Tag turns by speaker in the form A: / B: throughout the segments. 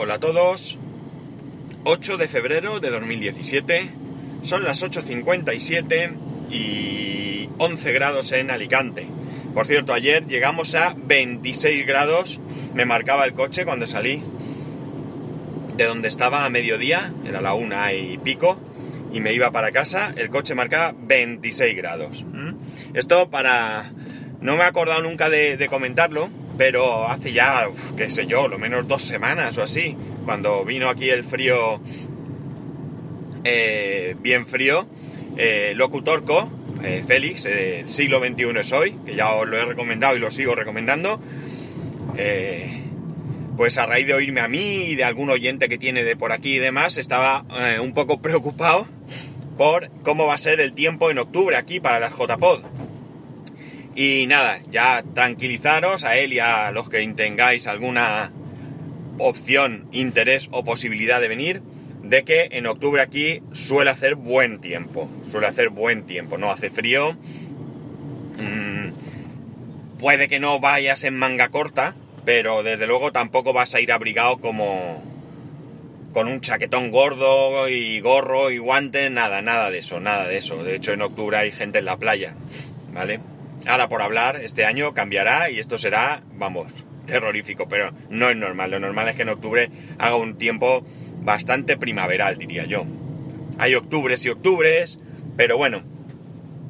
A: hola a todos. 8 de febrero de 2017, son las 8.57 y 11 grados en Alicante. Por cierto, ayer llegamos a 26 grados, me marcaba el coche cuando salí de donde estaba a mediodía, era la una y pico, y me iba para casa, el coche marcaba 26 grados. Esto para... No me he acordado nunca de comentarlo, pero hace ya, qué sé yo, lo menos dos semanas o así, cuando vino aquí el frío, eh, bien frío, eh, Locutorco, eh, Félix, el siglo XXI es hoy, que ya os lo he recomendado y lo sigo recomendando, pues a raíz de oírme a mí y de algún oyente que tiene de por aquí y demás, estaba un poco preocupado por cómo va a ser el tiempo en octubre aquí para las JPod. Y nada, ya tranquilizaros a él y a los que tengáis alguna opción, interés o posibilidad de venir, de que en octubre aquí suele hacer buen tiempo. Suele hacer buen tiempo, no hace frío. Mm, puede que no vayas en manga corta, pero desde luego tampoco vas a ir abrigado como con un chaquetón gordo y gorro y guantes, nada, nada de eso, nada de eso. De hecho, en octubre hay gente en la playa, ¿vale? Ahora por hablar, este año cambiará y esto será, vamos, terrorífico, pero no es normal. Lo normal es que en octubre haga un tiempo bastante primaveral, diría yo. Hay octubres y octubres, pero bueno,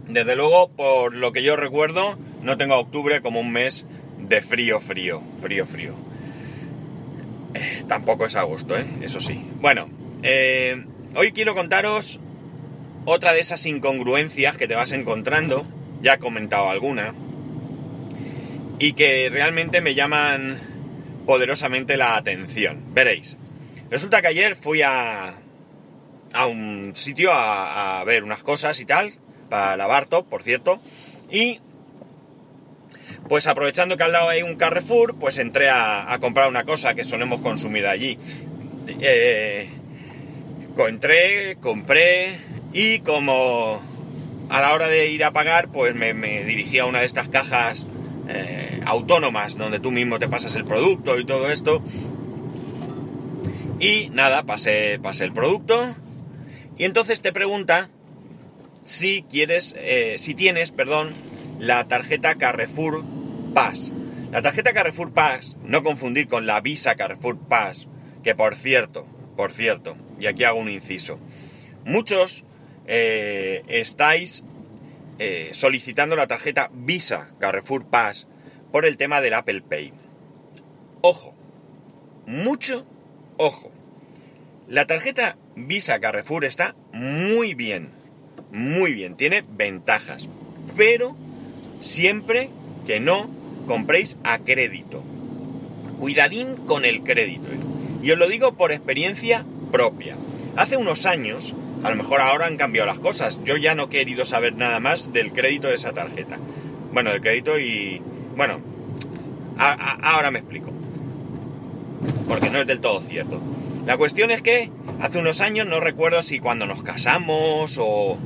A: desde luego, por lo que yo recuerdo, no tengo octubre como un mes de frío, frío, frío, frío. Eh, tampoco es agosto, ¿eh? Eso sí. Bueno, eh, hoy quiero contaros otra de esas incongruencias que te vas encontrando ya he comentado alguna, y que realmente me llaman poderosamente la atención. Veréis. Resulta que ayer fui a, a un sitio a, ver unas cosas y tal, para la top, por cierto, y pues aprovechando que al lado hay un Carrefour, pues entré a, comprar una cosa que solemos consumir allí. Eh, entré, compré y como a la hora de ir a pagar, pues me, dirigí a una de estas cajas eh, autónomas donde tú mismo te pasas el producto y todo esto. Y nada, pasé, pasé el producto. Y entonces te pregunta si quieres, eh, si tienes, perdón, la tarjeta Carrefour Pass. La tarjeta Carrefour Pass, no confundir con la Visa Carrefour Pass, que por cierto, por cierto, y aquí hago un inciso, muchos eh, estáis eh, solicitando la tarjeta Visa Carrefour Pass por el tema del Apple Pay. Ojo, mucho ojo. La tarjeta Visa Carrefour está muy bien, muy bien, tiene ventajas, pero siempre que no compréis a crédito. Cuidadín con el crédito. ¿eh? Y os lo digo por experiencia propia. Hace unos años a lo mejor ahora han cambiado las cosas. Yo ya no he querido saber nada más del crédito de esa tarjeta. Bueno, del crédito y... Bueno, ahora me explico. Porque no es del todo cierto. La cuestión es que hace unos años, no recuerdo si cuando nos casamos o,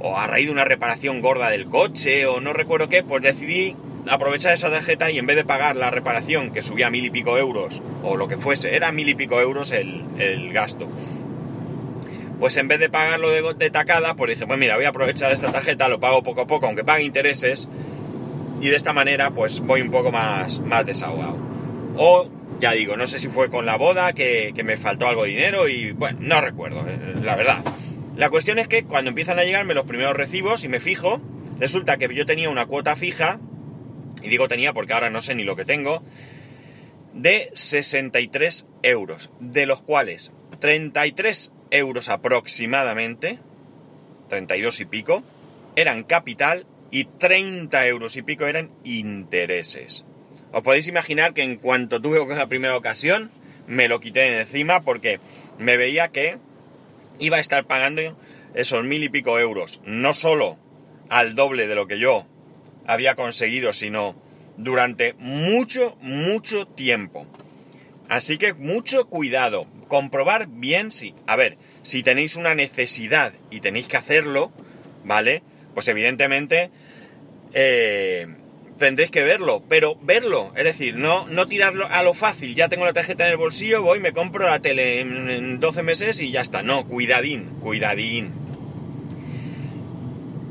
A: o a raíz de una reparación gorda del coche o no recuerdo qué, pues decidí aprovechar esa tarjeta y en vez de pagar la reparación que subía mil y pico euros o lo que fuese, era mil y pico euros el gasto pues en vez de pagarlo de, tacada, pues dije, pues mira, voy a aprovechar esta tarjeta, lo pago poco a poco, aunque pague intereses, y de esta manera pues voy un poco más, más desahogado. O, ya digo, no sé si fue con la boda, que, me faltó algo de dinero y bueno, no recuerdo, eh, la verdad. La cuestión es que cuando empiezan a llegarme los primeros recibos y me fijo, resulta que yo tenía una cuota fija, y digo tenía porque ahora no sé ni lo que tengo, de 63 euros, de los cuales 33 euros aproximadamente, 32 y pico, eran capital y 30 euros y pico eran intereses. Os podéis imaginar que en cuanto tuve la primera ocasión, me lo quité de encima porque me veía que iba a estar pagando esos mil y pico euros, no solo al doble de lo que yo había conseguido, sino durante mucho, mucho tiempo. Así que mucho cuidado, comprobar bien si, a ver, si tenéis una necesidad y tenéis que hacerlo, ¿vale? Pues evidentemente, eh, tendréis que verlo, pero verlo, es decir, no, no tirarlo a lo fácil, ya tengo la tarjeta en el bolsillo, voy, me compro la tele en, 12 meses y ya está. No, cuidadín, cuidadín.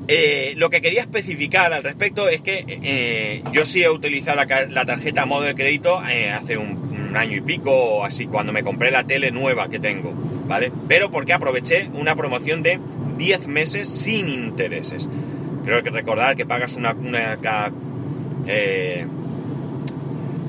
A: Eh, lo que quería especificar al respecto es que eh, yo sí he utilizado la, tarjeta a modo de crédito hace un, un, año y pico o así, cuando me compré la tele nueva que tengo, ¿vale? Pero porque aproveché una promoción de 10 meses sin intereses. Creo que recordar que pagas una, eh,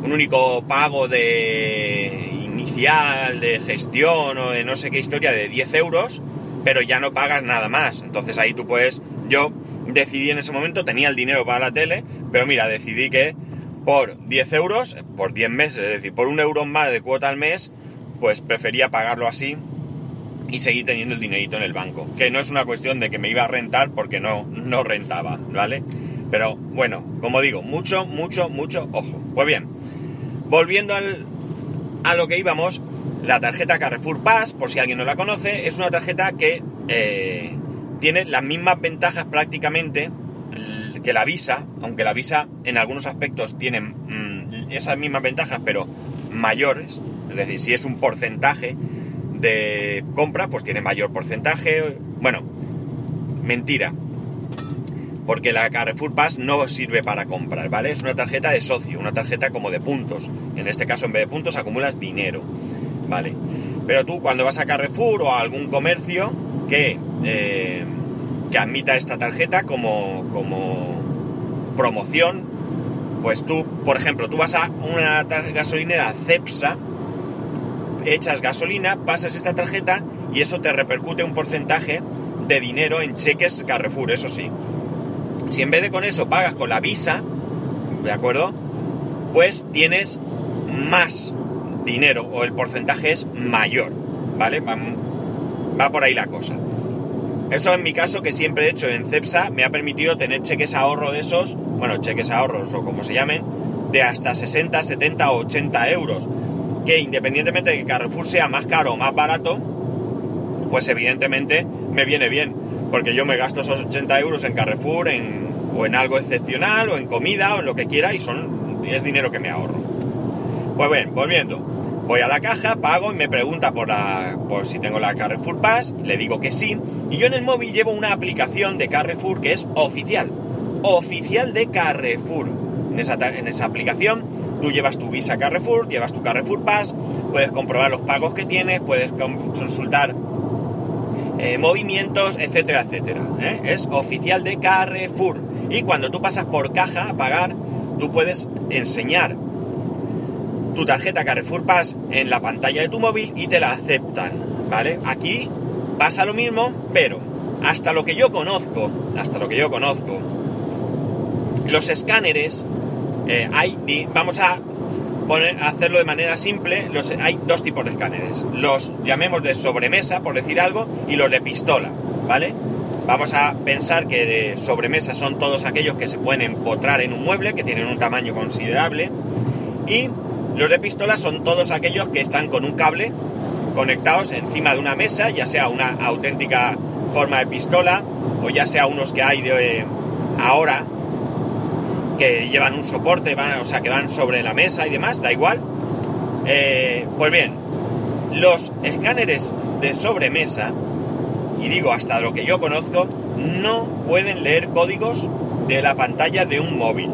A: un único pago de inicial, de gestión o de no sé qué historia de 10 euros, pero ya no pagas nada más. Entonces ahí tú puedes, yo decidí en ese momento, tenía el dinero para la tele, pero mira, decidí que por 10 euros, por 10 meses, es decir, por un euro más de cuota al mes, pues prefería pagarlo así y seguir teniendo el dinerito en el banco. Que no es una cuestión de que me iba a rentar porque no, no rentaba, ¿vale? Pero bueno, como digo, mucho, mucho, mucho ojo. Pues bien, volviendo al, a lo que íbamos, la tarjeta Carrefour Pass, por si alguien no la conoce, es una tarjeta que eh, tiene las mismas ventajas prácticamente que la Visa, aunque la Visa en algunos aspectos tiene mm, esas mismas ventajas, pero mayores, es decir, si es un porcentaje de compra, pues tiene mayor porcentaje. Bueno, mentira. Porque la Carrefour Pass no sirve para comprar, ¿vale? Es una tarjeta de socio, una tarjeta como de puntos. En este caso, en vez de puntos, acumulas dinero, ¿vale? Pero tú cuando vas a Carrefour o a algún comercio que, eh, que admita esta tarjeta como, como promoción, pues tú, por ejemplo, tú vas a una gasolinera Cepsa, echas gasolina, pasas esta tarjeta y eso te repercute un porcentaje de dinero en cheques Carrefour, eso sí. Si en vez de con eso pagas con la visa, ¿de acuerdo? Pues tienes más dinero o el porcentaje es mayor, ¿vale? Va, va por ahí la cosa. Eso en mi caso, que siempre he hecho en CEPSA, me ha permitido tener cheques ahorro de esos, bueno, cheques ahorros o como se llamen, de hasta 60, 70 o 80 euros que independientemente de que Carrefour sea más caro o más barato, pues evidentemente me viene bien, porque yo me gasto esos 80 euros en Carrefour en, o en algo excepcional o en comida o en lo que quiera y son, es dinero que me ahorro. Pues bien, volviendo. Voy a la caja, pago y me pregunta por, la, por si tengo la Carrefour Pass, le digo que sí, y yo en el móvil llevo una aplicación de Carrefour que es oficial, oficial de Carrefour. En esa, en esa aplicación Tú llevas tu Visa Carrefour, llevas tu Carrefour Pass, puedes comprobar los pagos que tienes, puedes consultar eh, movimientos, etcétera, etcétera. ¿eh? Es oficial de Carrefour. Y cuando tú pasas por caja a pagar, tú puedes enseñar tu tarjeta Carrefour Pass en la pantalla de tu móvil y te la aceptan. ¿Vale? Aquí pasa lo mismo, pero hasta lo que yo conozco, hasta lo que yo conozco, los escáneres eh, hay, vamos a poner, hacerlo de manera simple, los, hay dos tipos de escáneres. Los llamemos de sobremesa, por decir algo, y los de pistola, ¿vale? Vamos a pensar que de sobremesa son todos aquellos que se pueden empotrar en un mueble, que tienen un tamaño considerable, y los de pistola son todos aquellos que están con un cable conectados encima de una mesa, ya sea una auténtica forma de pistola, o ya sea unos que hay de ahora que llevan un soporte, van, o sea, que van sobre la mesa y demás, da igual. Eh, pues bien, los escáneres de sobremesa, y digo hasta lo que yo conozco, no pueden leer códigos de la pantalla de un móvil.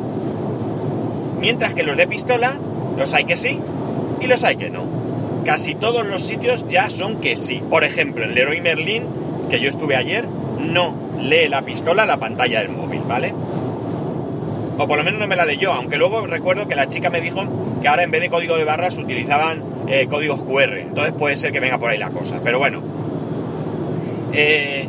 A: Mientras que los de pistola, los hay que sí y los hay que no. Casi todos los sitios ya son que sí. Por ejemplo, en Leroy Merlin, que yo estuve ayer, no lee la pistola la pantalla del móvil, ¿vale? o por lo menos no me la leyó, aunque luego recuerdo que la chica me dijo que ahora en vez de código de barras utilizaban eh, códigos QR, entonces puede ser que venga por ahí la cosa, pero bueno, eh,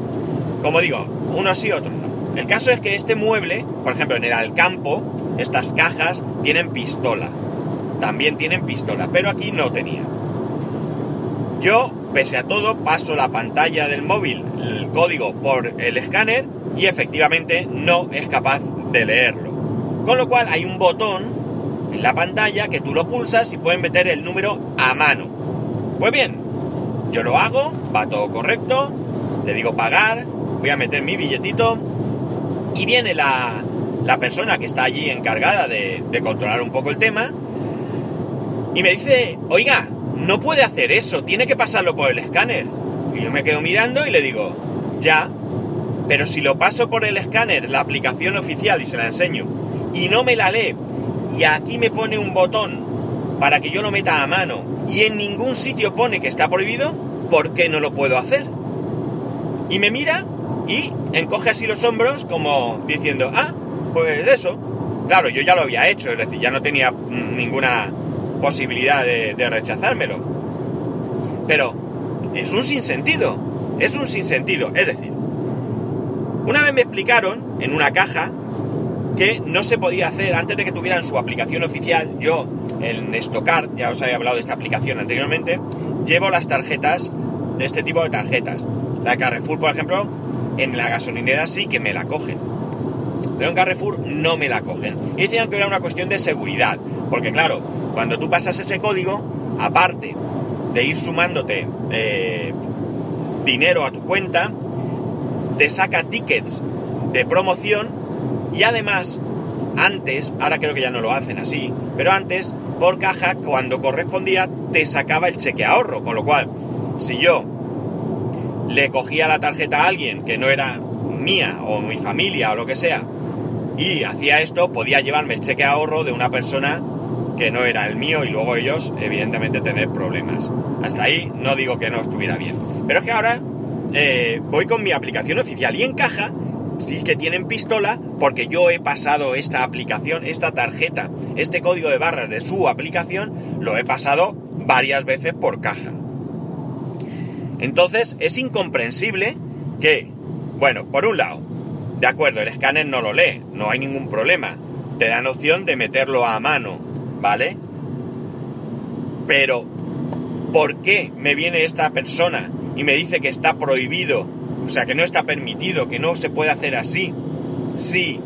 A: como digo, uno sí, otro no. El caso es que este mueble, por ejemplo, en el Alcampo, estas cajas tienen pistola, también tienen pistola, pero aquí no tenía. Yo, pese a todo, paso la pantalla del móvil, el código por el escáner y efectivamente no es capaz de leerlo. Con lo cual hay un botón en la pantalla que tú lo pulsas y puedes meter el número a mano. Pues bien, yo lo hago, va todo correcto, le digo pagar, voy a meter mi billetito y viene la, la persona que está allí encargada de, de controlar un poco el tema y me dice, oiga, no puede hacer eso, tiene que pasarlo por el escáner. Y yo me quedo mirando y le digo, ya, pero si lo paso por el escáner, la aplicación oficial, y se la enseño, y no me la lee, y aquí me pone un botón para que yo lo meta a mano, y en ningún sitio pone que está prohibido, ¿por qué no lo puedo hacer? Y me mira y encoge así los hombros como diciendo, ah, pues eso. Claro, yo ya lo había hecho, es decir, ya no tenía mm, ninguna posibilidad de, rechazármelo. Pero es un sinsentido, es un sinsentido. Es decir, una vez me explicaron en una caja que no se podía hacer antes de que tuvieran su aplicación oficial. Yo en Estocard, ya os había hablado de esta aplicación anteriormente, llevo las tarjetas de este tipo de tarjetas. La de Carrefour, por ejemplo, en la gasolinera sí que me la cogen. Pero en Carrefour no me la cogen. Y decían que era una cuestión de seguridad. Porque claro, cuando tú pasas ese código, aparte de ir sumándote eh, dinero a tu cuenta, te saca tickets de promoción y además, antes, ahora creo que ya no lo hacen así, pero antes, por caja, cuando correspondía, te sacaba el cheque ahorro. Con lo cual, si yo le cogía la tarjeta a alguien que no era mía o mi familia o lo que sea, y hacía esto, podía llevarme el cheque ahorro de una persona que no era el mío y luego ellos, evidentemente, tener problemas. Hasta ahí no digo que no estuviera bien. Pero es que ahora eh, voy con mi aplicación oficial y en caja sí que tienen pistola porque yo he pasado esta aplicación, esta tarjeta, este código de barras de su aplicación, lo he pasado varias veces por caja. Entonces es incomprensible que, bueno, por un lado, de acuerdo, el escáner no lo lee, no hay ningún problema, te dan opción de meterlo a mano, ¿vale? Pero, ¿por qué me viene esta persona y me dice que está prohibido, o sea, que no está permitido, que no se puede hacer así? Si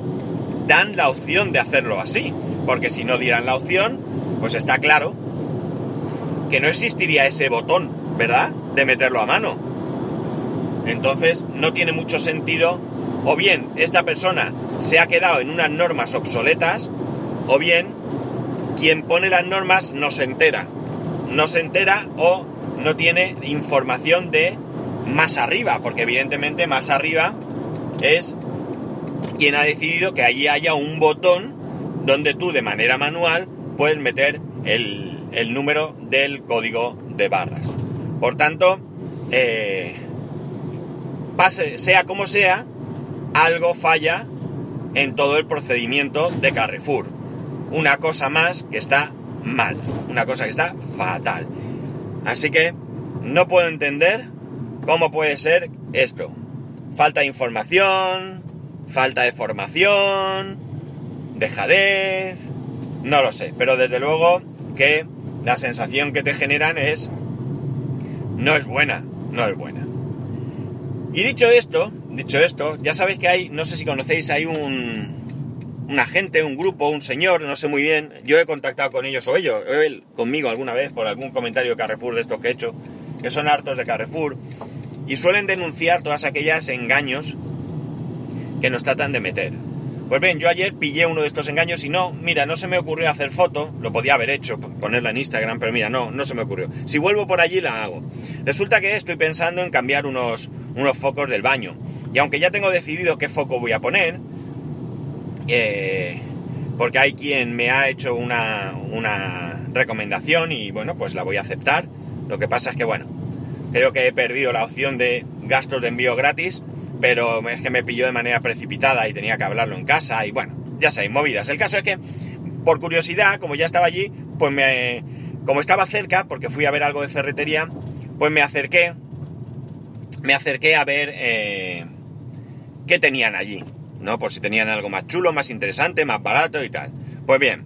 A: dan la opción de hacerlo así, porque si no dieran la opción, pues está claro que no existiría ese botón, ¿verdad? De meterlo a mano. Entonces no tiene mucho sentido, o bien esta persona se ha quedado en unas normas obsoletas, o bien quien pone las normas no se entera. No se entera o no tiene información de más arriba, porque evidentemente más arriba es quien ha decidido que allí haya un botón donde tú de manera manual puedes meter el, número del código de barras. Por tanto, eh, pase, sea como sea, algo falla en todo el procedimiento de Carrefour. Una cosa más que está mal, una cosa que está fatal. Así que no puedo entender cómo puede ser esto. Falta de información, falta de formación, dejadez, no lo sé, pero desde luego que la sensación que te generan es no es buena, no es buena. Y dicho esto, dicho esto, ya sabéis que hay, no sé si conocéis, hay un, un agente, un grupo, un señor, no sé muy bien, yo he contactado con ellos o ellos, él conmigo alguna vez por algún comentario de Carrefour de estos que he hecho, que son hartos de Carrefour, y suelen denunciar todas aquellas engaños que nos tratan de meter. Pues bien, yo ayer pillé uno de estos engaños y no, mira, no se me ocurrió hacer foto, lo podía haber hecho, ponerla en Instagram, pero mira, no, no se me ocurrió. Si vuelvo por allí la hago. Resulta que estoy pensando en cambiar unos, unos focos del baño. Y aunque ya tengo decidido qué foco voy a poner, eh, porque hay quien me ha hecho una, una recomendación y bueno, pues la voy a aceptar. Lo que pasa es que bueno, creo que he perdido la opción de gastos de envío gratis pero es que me pilló de manera precipitada y tenía que hablarlo en casa y bueno, ya sabéis, movidas. El caso es que, por curiosidad, como ya estaba allí, pues me... Como estaba cerca, porque fui a ver algo de ferretería, pues me acerqué, me acerqué a ver eh, qué tenían allí, ¿no? Por si tenían algo más chulo, más interesante, más barato y tal. Pues bien,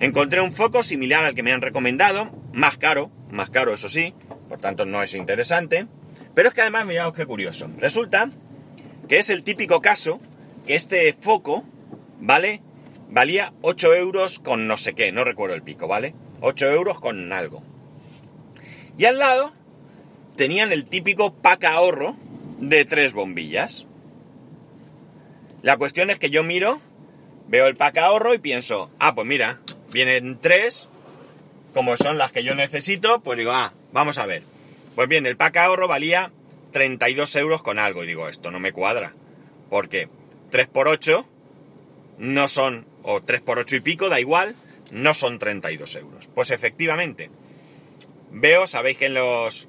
A: encontré un foco similar al que me han recomendado, más caro, más caro eso sí, por tanto no es interesante, pero es que además mirad qué curioso. Resulta que es el típico caso que este foco, ¿vale? Valía 8 euros con no sé qué, no recuerdo el pico, ¿vale? 8 euros con algo. Y al lado tenían el típico pack ahorro de tres bombillas. La cuestión es que yo miro Veo el pack ahorro y pienso, ah, pues mira, vienen tres, como son las que yo necesito, pues digo, ah, vamos a ver. Pues bien, el pack ahorro valía 32 euros con algo. Y digo, esto no me cuadra. Porque 3 por 8 no son, o 3 por 8 y pico, da igual, no son 32 euros. Pues efectivamente, veo, sabéis que en los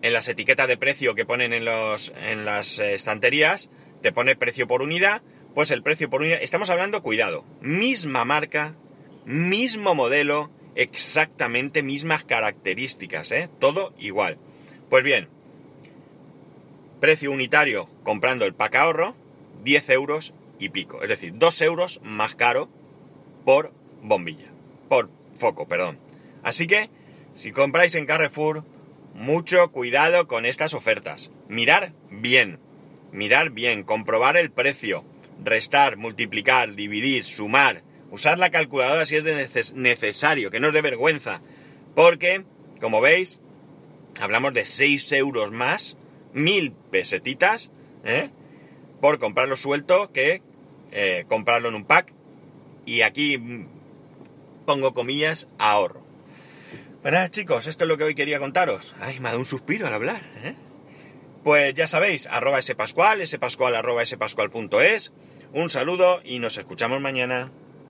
A: en las etiquetas de precio que ponen en, los, en las estanterías, te pone precio por unidad, pues el precio por unidad, estamos hablando, cuidado, misma marca, mismo modelo, exactamente mismas características, ¿eh? Todo igual. Pues bien, precio unitario comprando el pack ahorro, 10 euros y pico, es decir, 2 euros más caro por bombilla, por foco, perdón. Así que, si compráis en Carrefour, mucho cuidado con estas ofertas. Mirar bien, mirar bien, comprobar el precio, restar, multiplicar, dividir, sumar, usar la calculadora si es necesario, que no es de vergüenza, porque, como veis, hablamos de 6 euros más, mil pesetitas, ¿eh? por comprarlo suelto que eh, comprarlo en un pack. Y aquí pongo comillas, ahorro. Bueno, chicos, esto es lo que hoy quería contaros. Ay, me ha dado un suspiro al hablar, ¿eh? Pues ya sabéis, arroba spascual, spascual arroba spascual.es. Un saludo y nos escuchamos mañana.